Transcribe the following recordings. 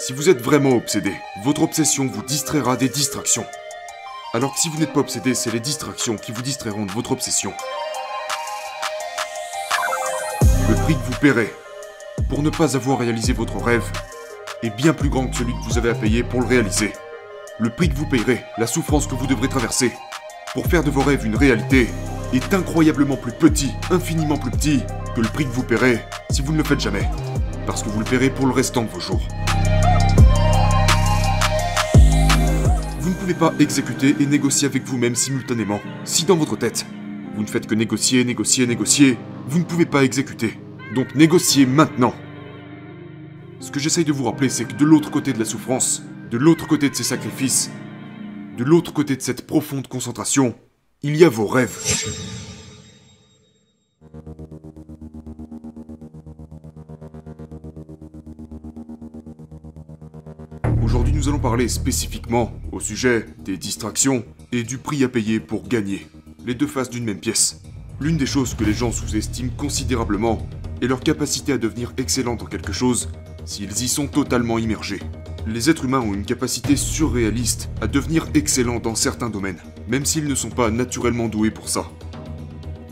Si vous êtes vraiment obsédé, votre obsession vous distraira des distractions. Alors que si vous n'êtes pas obsédé, c'est les distractions qui vous distrairont de votre obsession. Le prix que vous paierez pour ne pas avoir réalisé votre rêve est bien plus grand que celui que vous avez à payer pour le réaliser. Le prix que vous payerez, la souffrance que vous devrez traverser pour faire de vos rêves une réalité est incroyablement plus petit, infiniment plus petit que le prix que vous paierez si vous ne le faites jamais. Parce que vous le paierez pour le restant de vos jours. Vous ne pouvez pas exécuter et négocier avec vous-même simultanément. Si dans votre tête, vous ne faites que négocier, négocier, négocier, vous ne pouvez pas exécuter. Donc négociez maintenant. Ce que j'essaye de vous rappeler, c'est que de l'autre côté de la souffrance, de l'autre côté de ces sacrifices, de l'autre côté de cette profonde concentration, il y a vos rêves. Aujourd'hui, nous allons parler spécifiquement au sujet des distractions et du prix à payer pour gagner, les deux faces d'une même pièce. L'une des choses que les gens sous-estiment considérablement est leur capacité à devenir excellents dans quelque chose s'ils y sont totalement immergés. Les êtres humains ont une capacité surréaliste à devenir excellents dans certains domaines, même s'ils ne sont pas naturellement doués pour ça.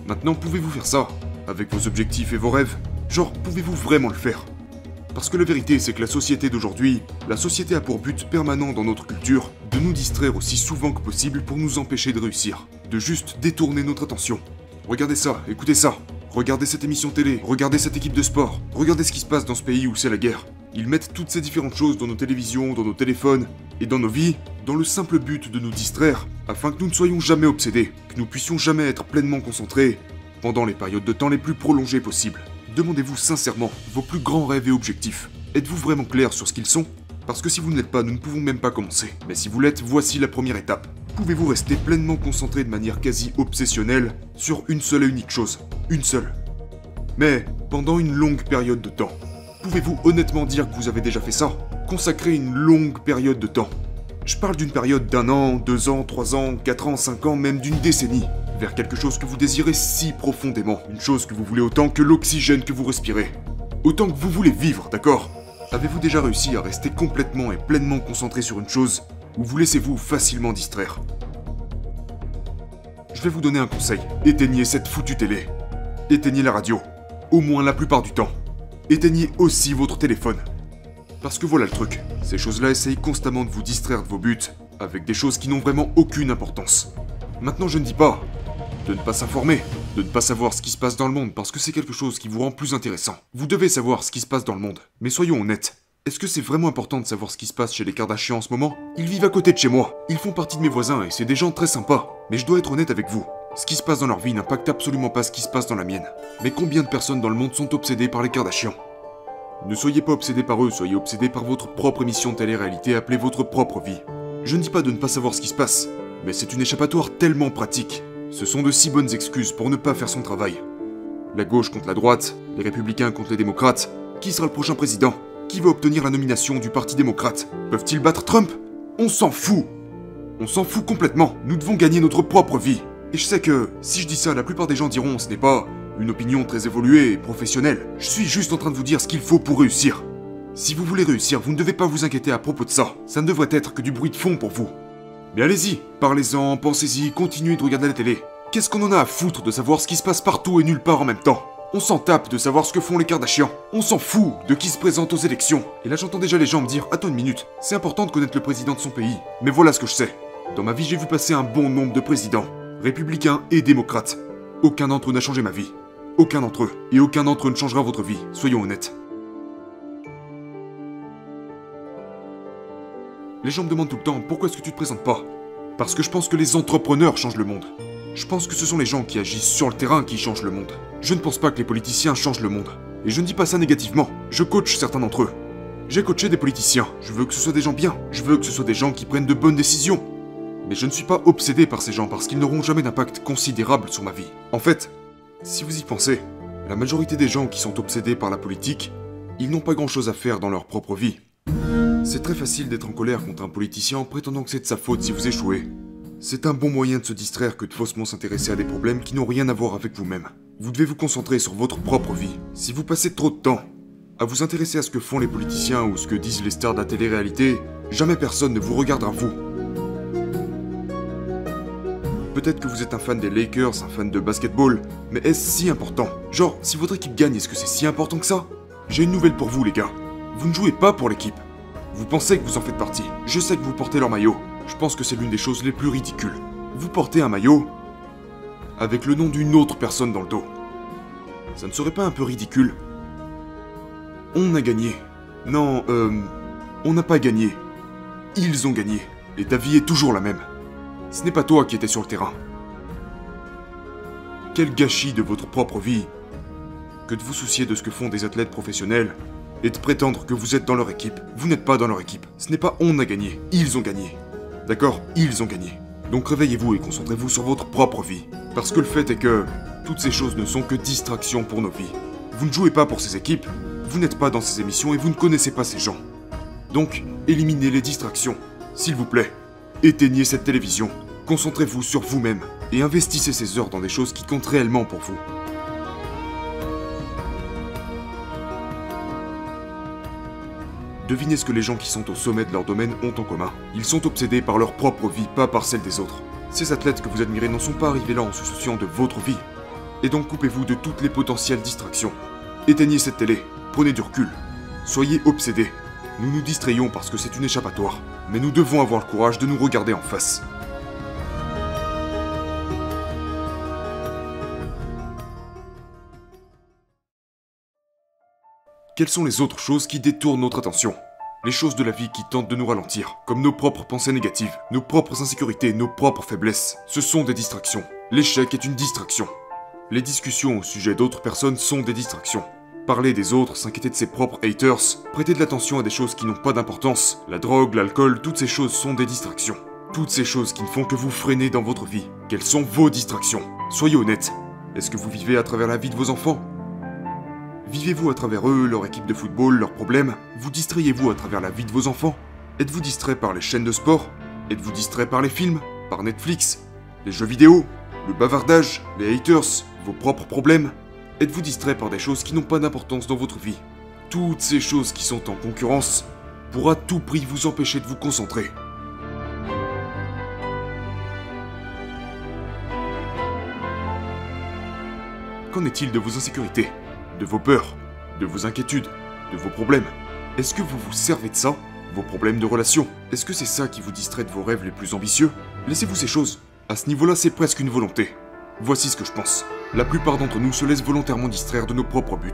Maintenant, pouvez-vous faire ça Avec vos objectifs et vos rêves? Genre, pouvez-vous vraiment le faire? Parce que la vérité, c'est que la société d'aujourd'hui, la société a pour but permanent dans notre culture de nous distraire aussi souvent que possible pour nous empêcher de réussir, de juste détourner notre attention. Regardez ça, écoutez ça, regardez cette émission télé, regardez cette équipe de sport, regardez ce qui se passe dans ce pays où c'est la guerre. Ils mettent toutes ces différentes choses dans nos télévisions, dans nos téléphones et dans nos vies, dans le simple but de nous distraire, afin que nous ne soyons jamais obsédés, que nous puissions jamais être pleinement concentrés pendant les périodes de temps les plus prolongées possibles. Demandez-vous sincèrement vos plus grands rêves et objectifs. Êtes-vous vraiment clair sur ce qu'ils sont? Parce que si vous ne l'êtes pas, nous ne pouvons même pas commencer. Mais si vous l'êtes, voici la première étape. Pouvez-vous rester pleinement concentré de manière quasi obsessionnelle sur une seule et unique chose? Une seule. Mais pendant une longue période de temps. Pouvez-vous honnêtement dire que vous avez déjà fait ça? Consacrer une longue période de temps. Je parle d'une période d'un an, deux ans, trois ans, quatre ans, cinq ans, même d'une décennie, vers quelque chose que vous désirez si profondément, une chose que vous voulez autant que l'oxygène que vous respirez. Autant que vous voulez vivre, d'accord? Avez-vous déjà réussi à rester complètement et pleinement concentré sur une chose, ou vous laissez-vous facilement distraire? Je vais vous donner un conseil. Éteignez cette foutue télé. Éteignez la radio. Au moins la plupart du temps éteignez aussi votre téléphone. Parce que voilà le truc, ces choses-là essayent constamment de vous distraire de vos buts, avec des choses qui n'ont vraiment aucune importance. Maintenant je ne dis pas de ne pas s'informer, de ne pas savoir ce qui se passe dans le monde parce que c'est quelque chose qui vous rend plus intéressant. Vous devez savoir ce qui se passe dans le monde. Mais soyons honnêtes, est-ce que c'est vraiment important de savoir ce qui se passe chez les Kardashians en ce moment? Ils vivent à côté de chez moi, ils font partie de mes voisins et c'est des gens très sympas. Mais je dois être honnête avec vous, ce qui se passe dans leur vie n'impacte absolument pas ce qui se passe dans la mienne. Mais combien de personnes dans le monde sont obsédées par les Kardashians? Ne soyez pas obsédés par eux, soyez obsédés par votre propre émission de télé-réalité appelée votre propre vie. Je ne dis pas de ne pas savoir ce qui se passe, mais c'est une échappatoire tellement pratique. Ce sont de si bonnes excuses pour ne pas faire son travail. La gauche contre la droite, les républicains contre les démocrates. Qui sera le prochain président? Qui va obtenir la nomination du Parti démocrate? Peuvent-ils battre Trump? On s'en fout On s'en fout complètement. Nous devons gagner notre propre vie. Et je sais que, si je dis ça, la plupart des gens diront ce n'est pas une opinion très évoluée et professionnelle. Je suis juste en train de vous dire ce qu'il faut pour réussir. Si vous voulez réussir, vous ne devez pas vous inquiéter à propos de ça. Ça ne devrait être que du bruit de fond pour vous. Mais allez-y, parlez-en, pensez-y, continuez de regarder la télé. Qu'est-ce qu'on en a à foutre de savoir ce qui se passe partout et nulle part en même temps? On s'en tape de savoir ce que font les Kardashians. On s'en fout de qui se présente aux élections. Et là j'entends déjà les gens me dire Attends une minute, c'est important de connaître le président de son pays. Mais voilà ce que je sais. Dans ma vie j'ai vu passer un bon nombre de présidents républicains et démocrates. Aucun d'entre eux n'a changé ma vie. Aucun d'entre eux. Et aucun d'entre eux ne changera votre vie, soyons honnêtes. Les gens me demandent tout le temps pourquoi est-ce que tu te présentes pas? Parce que je pense que les entrepreneurs changent le monde. Je pense que ce sont les gens qui agissent sur le terrain qui changent le monde. Je ne pense pas que les politiciens changent le monde. Et je ne dis pas ça négativement. Je coach certains d'entre eux. J'ai coaché des politiciens. Je veux que ce soit des gens bien. Je veux que ce soit des gens qui prennent de bonnes décisions. Mais je ne suis pas obsédé par ces gens parce qu'ils n'auront jamais d'impact considérable sur ma vie. En fait, si vous y pensez, la majorité des gens qui sont obsédés par la politique, ils n'ont pas grand-chose à faire dans leur propre vie. C'est très facile d'être en colère contre un politicien en prétendant que c'est de sa faute si vous échouez. C'est un bon moyen de se distraire que de faussement s'intéresser à des problèmes qui n'ont rien à voir avec vous-même. Vous devez vous concentrer sur votre propre vie. Si vous passez trop de temps à vous intéresser à ce que font les politiciens ou ce que disent les stars de la télé-réalité, jamais personne ne vous regardera vous. Peut-être que vous êtes un fan des Lakers, un fan de basketball, mais est-ce si important? Genre, si votre équipe gagne, est-ce que c'est si important que ça? J'ai une nouvelle pour vous les gars. Vous ne jouez pas pour l'équipe. Vous pensez que vous en faites partie. Je sais que vous portez leur maillot. Je pense que c'est l'une des choses les plus ridicules. Vous portez un maillot avec le nom d'une autre personne dans le dos. Ça ne serait pas un peu ridicule? On a gagné. Non, euh... On n'a pas gagné. Ils ont gagné. Et ta vie est toujours la même. Ce n'est pas toi qui étais sur le terrain. Quel gâchis de votre propre vie que de vous soucier de ce que font des athlètes professionnels et de prétendre que vous êtes dans leur équipe. Vous n'êtes pas dans leur équipe. Ce n'est pas on a gagné, ils ont gagné. D'accord? Ils ont gagné. Donc réveillez-vous et concentrez-vous sur votre propre vie. Parce que le fait est que toutes ces choses ne sont que distractions pour nos vies. Vous ne jouez pas pour ces équipes, vous n'êtes pas dans ces émissions et vous ne connaissez pas ces gens. Donc, éliminez les distractions, s'il vous plaît. Éteignez cette télévision, concentrez-vous sur vous-même et investissez ces heures dans des choses qui comptent réellement pour vous. Devinez ce que les gens qui sont au sommet de leur domaine ont en commun. Ils sont obsédés par leur propre vie, pas par celle des autres. Ces athlètes que vous admirez n'en sont pas arrivés là en se souciant de votre vie. Et donc coupez-vous de toutes les potentielles distractions. Éteignez cette télé, prenez du recul. Soyez obsédés. Nous nous distrayons parce que c'est une échappatoire, mais nous devons avoir le courage de nous regarder en face. Quelles sont les autres choses qui détournent notre attention? Les choses de la vie qui tentent de nous ralentir, comme nos propres pensées négatives, nos propres insécurités, nos propres faiblesses. Ce sont des distractions. L'échec est une distraction. Les discussions au sujet d'autres personnes sont des distractions. Parler des autres, s'inquiéter de ses propres haters, prêter de l'attention à des choses qui n'ont pas d'importance, la drogue, l'alcool, toutes ces choses sont des distractions. Toutes ces choses qui ne font que vous freiner dans votre vie. Quelles sont vos distractions? Soyez honnête. Est-ce que vous vivez à travers la vie de vos enfants? Vivez-vous à travers eux, leur équipe de football, leurs problèmes? Vous distrayez-vous à travers la vie de vos enfants? Êtes-vous distrait par les chaînes de sport? Êtes-vous distrait par les films? Par Netflix? Les jeux vidéo? Le bavardage? Les haters? Vos propres problèmes? Êtes-vous distrait par des choses qui n'ont pas d'importance dans votre vie? Toutes ces choses qui sont en concurrence pour à tout prix vous empêcher de vous concentrer. Qu'en est-il de vos insécurités? De vos peurs, de vos inquiétudes, de vos problèmes. Est-ce que vous vous servez de ça Vos problèmes de relation Est-ce que c'est ça qui vous distrait de vos rêves les plus ambitieux? Laissez-vous ces choses. À ce niveau-là, c'est presque une volonté. Voici ce que je pense. La plupart d'entre nous se laissent volontairement distraire de nos propres buts.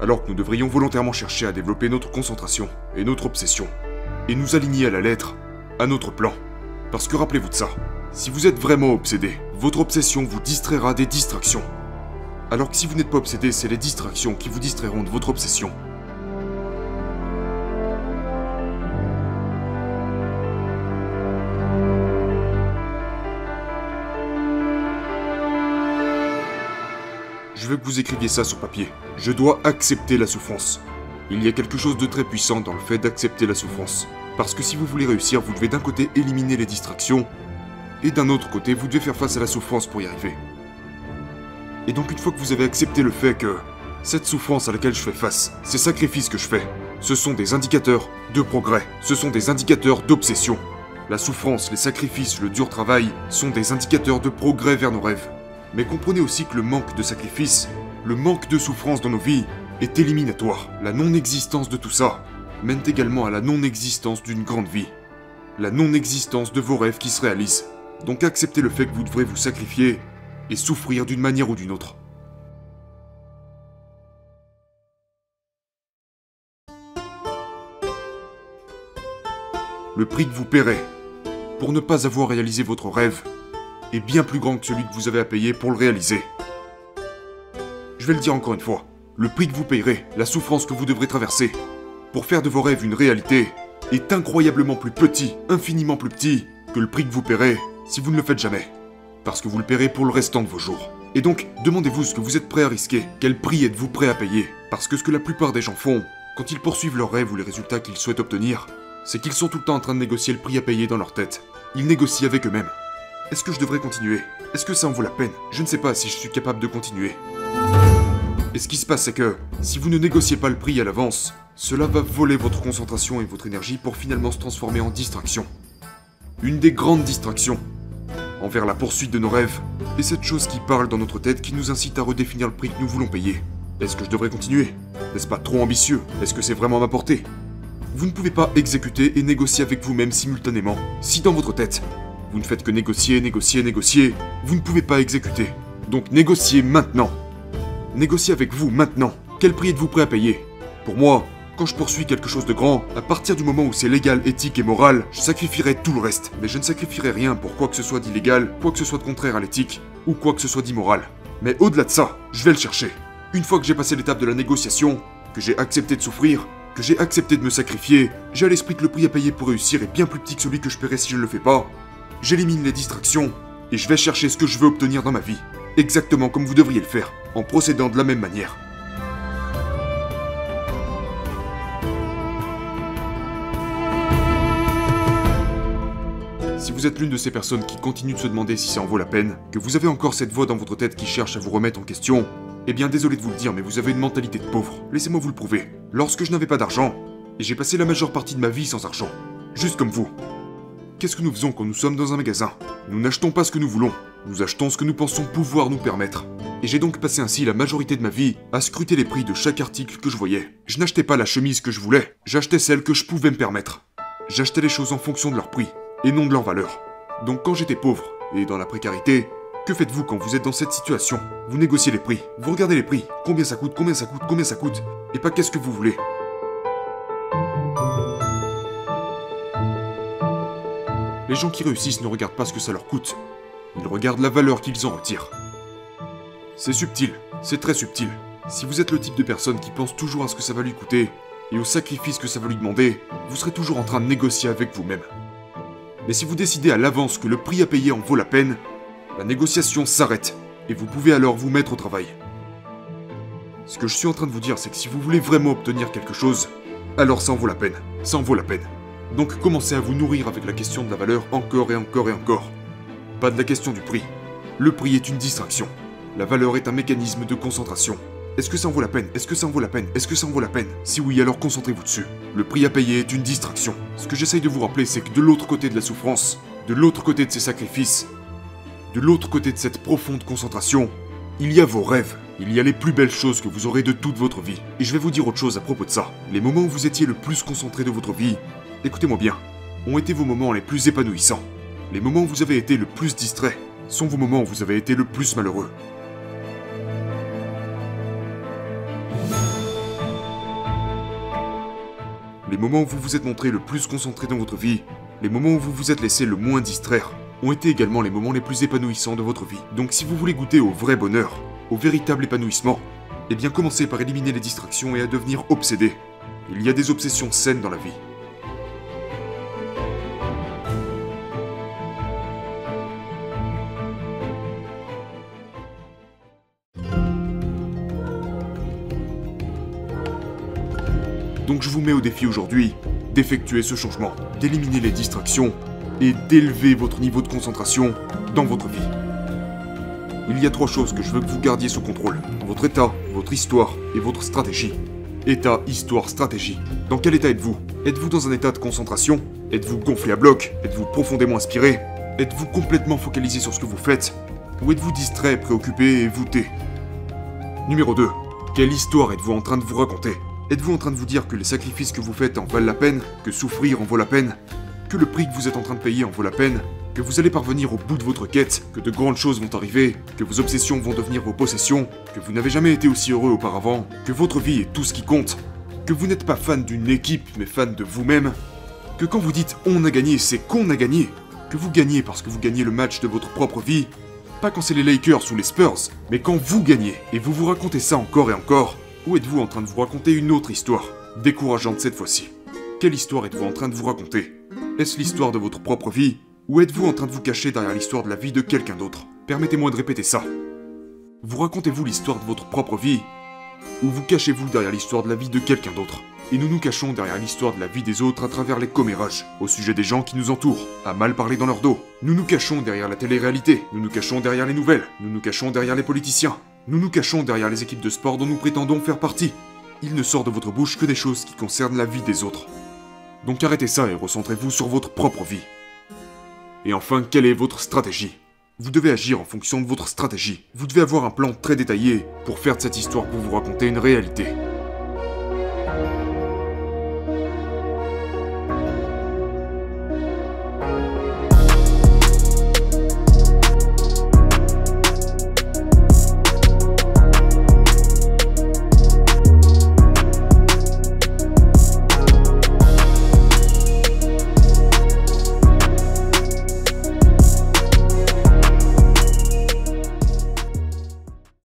Alors que nous devrions volontairement chercher à développer notre concentration et notre obsession. Et nous aligner à la lettre, à notre plan. Parce que rappelez-vous de ça. Si vous êtes vraiment obsédé, votre obsession vous distraira des distractions. Alors que si vous n'êtes pas obsédé, c'est les distractions qui vous distrairont de votre obsession. Je veux que vous écriviez ça sur papier. Je dois accepter la souffrance. Il y a quelque chose de très puissant dans le fait d'accepter la souffrance. Parce que si vous voulez réussir, vous devez d'un côté éliminer les distractions, et d'un autre côté, vous devez faire face à la souffrance pour y arriver. Et donc une fois que vous avez accepté le fait que cette souffrance à laquelle je fais face, ces sacrifices que je fais, ce sont des indicateurs de progrès, ce sont des indicateurs d'obsession. La souffrance, les sacrifices, le dur travail sont des indicateurs de progrès vers nos rêves. Mais comprenez aussi que le manque de sacrifices, le manque de souffrance dans nos vies est éliminatoire. La non-existence de tout ça mène également à la non-existence d'une grande vie. La non-existence de vos rêves qui se réalisent. Donc acceptez le fait que vous devrez vous sacrifier et souffrir d'une manière ou d'une autre. Le prix que vous paierez pour ne pas avoir réalisé votre rêve est bien plus grand que celui que vous avez à payer pour le réaliser. Je vais le dire encore une fois, le prix que vous payerez, la souffrance que vous devrez traverser pour faire de vos rêves une réalité est incroyablement plus petit, infiniment plus petit que le prix que vous paierez si vous ne le faites jamais parce que vous le paierez pour le restant de vos jours. Et donc, demandez-vous ce que vous êtes prêt à risquer, quel prix êtes-vous prêt à payer, parce que ce que la plupart des gens font, quand ils poursuivent leurs rêves ou les résultats qu'ils souhaitent obtenir, c'est qu'ils sont tout le temps en train de négocier le prix à payer dans leur tête. Ils négocient avec eux-mêmes. Est-ce que je devrais continuer? Est-ce que ça en vaut la peine? Je ne sais pas si je suis capable de continuer. Et ce qui se passe, c'est que si vous ne négociez pas le prix à l'avance, cela va voler votre concentration et votre énergie pour finalement se transformer en distraction. Une des grandes distractions envers la poursuite de nos rêves est cette chose qui parle dans notre tête qui nous incite à redéfinir le prix que nous voulons payer. Est-ce que je devrais continuer? N'est-ce pas trop ambitieux? Est-ce que c'est vraiment à ma portée? Vous ne pouvez pas exécuter et négocier avec vous-même simultanément. Si dans votre tête, vous ne faites que négocier, négocier, négocier, vous ne pouvez pas exécuter. Donc négociez maintenant. Négociez avec vous maintenant. Quel prix êtes-vous prêt à payer? Pour moi, quand je poursuis quelque chose de grand, à partir du moment où c'est légal, éthique et moral, je sacrifierai tout le reste. Mais je ne sacrifierai rien pour quoi que ce soit d'illégal, quoi que ce soit de contraire à l'éthique, ou quoi que ce soit d'immoral. Mais au-delà de ça, je vais le chercher. Une fois que j'ai passé l'étape de la négociation, que j'ai accepté de souffrir, que j'ai accepté de me sacrifier, j'ai à l'esprit que le prix à payer pour réussir est bien plus petit que celui que je paierai si je ne le fais pas. J'élimine les distractions, et je vais chercher ce que je veux obtenir dans ma vie. Exactement comme vous devriez le faire, en procédant de la même manière. Vous êtes l'une de ces personnes qui continuent de se demander si ça en vaut la peine, que vous avez encore cette voix dans votre tête qui cherche à vous remettre en question, eh bien désolé de vous le dire, mais vous avez une mentalité de pauvre. Laissez-moi vous le prouver. Lorsque je n'avais pas d'argent, et j'ai passé la majeure partie de ma vie sans argent, juste comme vous. Qu'est-ce que nous faisons quand nous sommes dans un magasin? Nous n'achetons pas ce que nous voulons, nous achetons ce que nous pensons pouvoir nous permettre. Et j'ai donc passé ainsi la majorité de ma vie à scruter les prix de chaque article que je voyais. Je n'achetais pas la chemise que je voulais, j'achetais celle que je pouvais me permettre. J'achetais les choses en fonction de leur prix, et non de leur valeur. Donc quand j'étais pauvre, et dans la précarité, que faites-vous quand vous êtes dans cette situation? Vous négociez les prix, vous regardez les prix, combien ça coûte, combien ça coûte, combien ça coûte, et pas qu'est-ce que vous voulez. Les gens qui réussissent ne regardent pas ce que ça leur coûte, ils regardent la valeur qu'ils en retirent. C'est subtil, c'est très subtil. Si vous êtes le type de personne qui pense toujours à ce que ça va lui coûter, et au sacrifice que ça va lui demander, vous serez toujours en train de négocier avec vous-même. Mais si vous décidez à l'avance que le prix à payer en vaut la peine, la négociation s'arrête, et vous pouvez alors vous mettre au travail. Ce que je suis en train de vous dire, c'est que si vous voulez vraiment obtenir quelque chose, alors ça en vaut la peine, ça en vaut la peine. Donc commencez à vous nourrir avec la question de la valeur encore et encore et encore. Pas de la question du prix. Le prix est une distraction. La valeur est un mécanisme de concentration. Est-ce que ça en vaut la peine? Est-ce que ça en vaut la peine? Est-ce que ça en vaut la peine? Si oui, alors concentrez-vous dessus. Le prix à payer est une distraction. Ce que j'essaye de vous rappeler, c'est que de l'autre côté de la souffrance, de l'autre côté de ces sacrifices, de l'autre côté de cette profonde concentration, il y a vos rêves. Il y a les plus belles choses que vous aurez de toute votre vie. Et je vais vous dire autre chose à propos de ça. Les moments où vous étiez le plus concentré de votre vie, écoutez-moi bien, ont été vos moments les plus épanouissants. Les moments où vous avez été le plus distrait sont vos moments où vous avez été le plus malheureux. Les moments où vous vous êtes montré le plus concentré dans votre vie, les moments où vous vous êtes laissé le moins distraire, ont été également les moments les plus épanouissants de votre vie. Donc si vous voulez goûter au vrai bonheur, au véritable épanouissement, eh bien commencez par éliminer les distractions et à devenir obsédé. Il y a des obsessions saines dans la vie. Donc je vous mets au défi aujourd'hui d'effectuer ce changement, d'éliminer les distractions et d'élever votre niveau de concentration dans votre vie. Il y a trois choses que je veux que vous gardiez sous contrôle. Votre état, votre histoire et votre stratégie. État, histoire, stratégie. Dans quel état êtes-vous? Êtes-vous dans un état de concentration? Êtes-vous gonflé à bloc? Êtes-vous profondément inspiré? Êtes-vous complètement focalisé sur ce que vous faites? Ou êtes-vous distrait, préoccupé et voûté? Numéro 2. Quelle histoire êtes-vous en train de vous raconter? Êtes-vous en train de vous dire que les sacrifices que vous faites en valent la peine Que souffrir en vaut la peine Que le prix que vous êtes en train de payer en vaut la peine que vous allez parvenir au bout de votre quête, que de grandes choses vont arriver, que vos obsessions vont devenir vos possessions, que vous n'avez jamais été aussi heureux auparavant, que votre vie est tout ce qui compte, que vous n'êtes pas fan d'une équipe mais fan de vous-même, que quand vous dites on a gagné, c'est qu'on a gagné, que vous gagnez parce que vous gagnez le match de votre propre vie, pas quand c'est les Lakers ou les Spurs, mais quand vous gagnez, et vous vous racontez ça encore et encore, ou êtes-vous en train de vous raconter une autre histoire, décourageante cette fois-ci? Quelle histoire êtes-vous en train de vous raconter? Est-ce l'histoire de votre propre vie? Ou êtes-vous en train de vous cacher derrière l'histoire de la vie de quelqu'un d'autre? Permettez-moi de répéter ça. Vous racontez-vous l'histoire de votre propre vie? Ou vous cachez-vous derrière l'histoire de la vie de quelqu'un d'autre? Et nous nous cachons derrière l'histoire de la vie des autres à travers les commérages, au sujet des gens qui nous entourent, à mal parler dans leur dos. Nous nous cachons derrière la télé-réalité, nous nous cachons derrière les nouvelles, nous nous cachons derrière les politiciens. Nous nous cachons derrière les équipes de sport dont nous prétendons faire partie. Il ne sort de votre bouche que des choses qui concernent la vie des autres. Donc arrêtez ça et recentrez-vous sur votre propre vie. Et enfin, quelle est votre stratégie? Vous devez agir en fonction de votre stratégie. Vous devez avoir un plan très détaillé pour faire de cette histoire que vous racontez une réalité.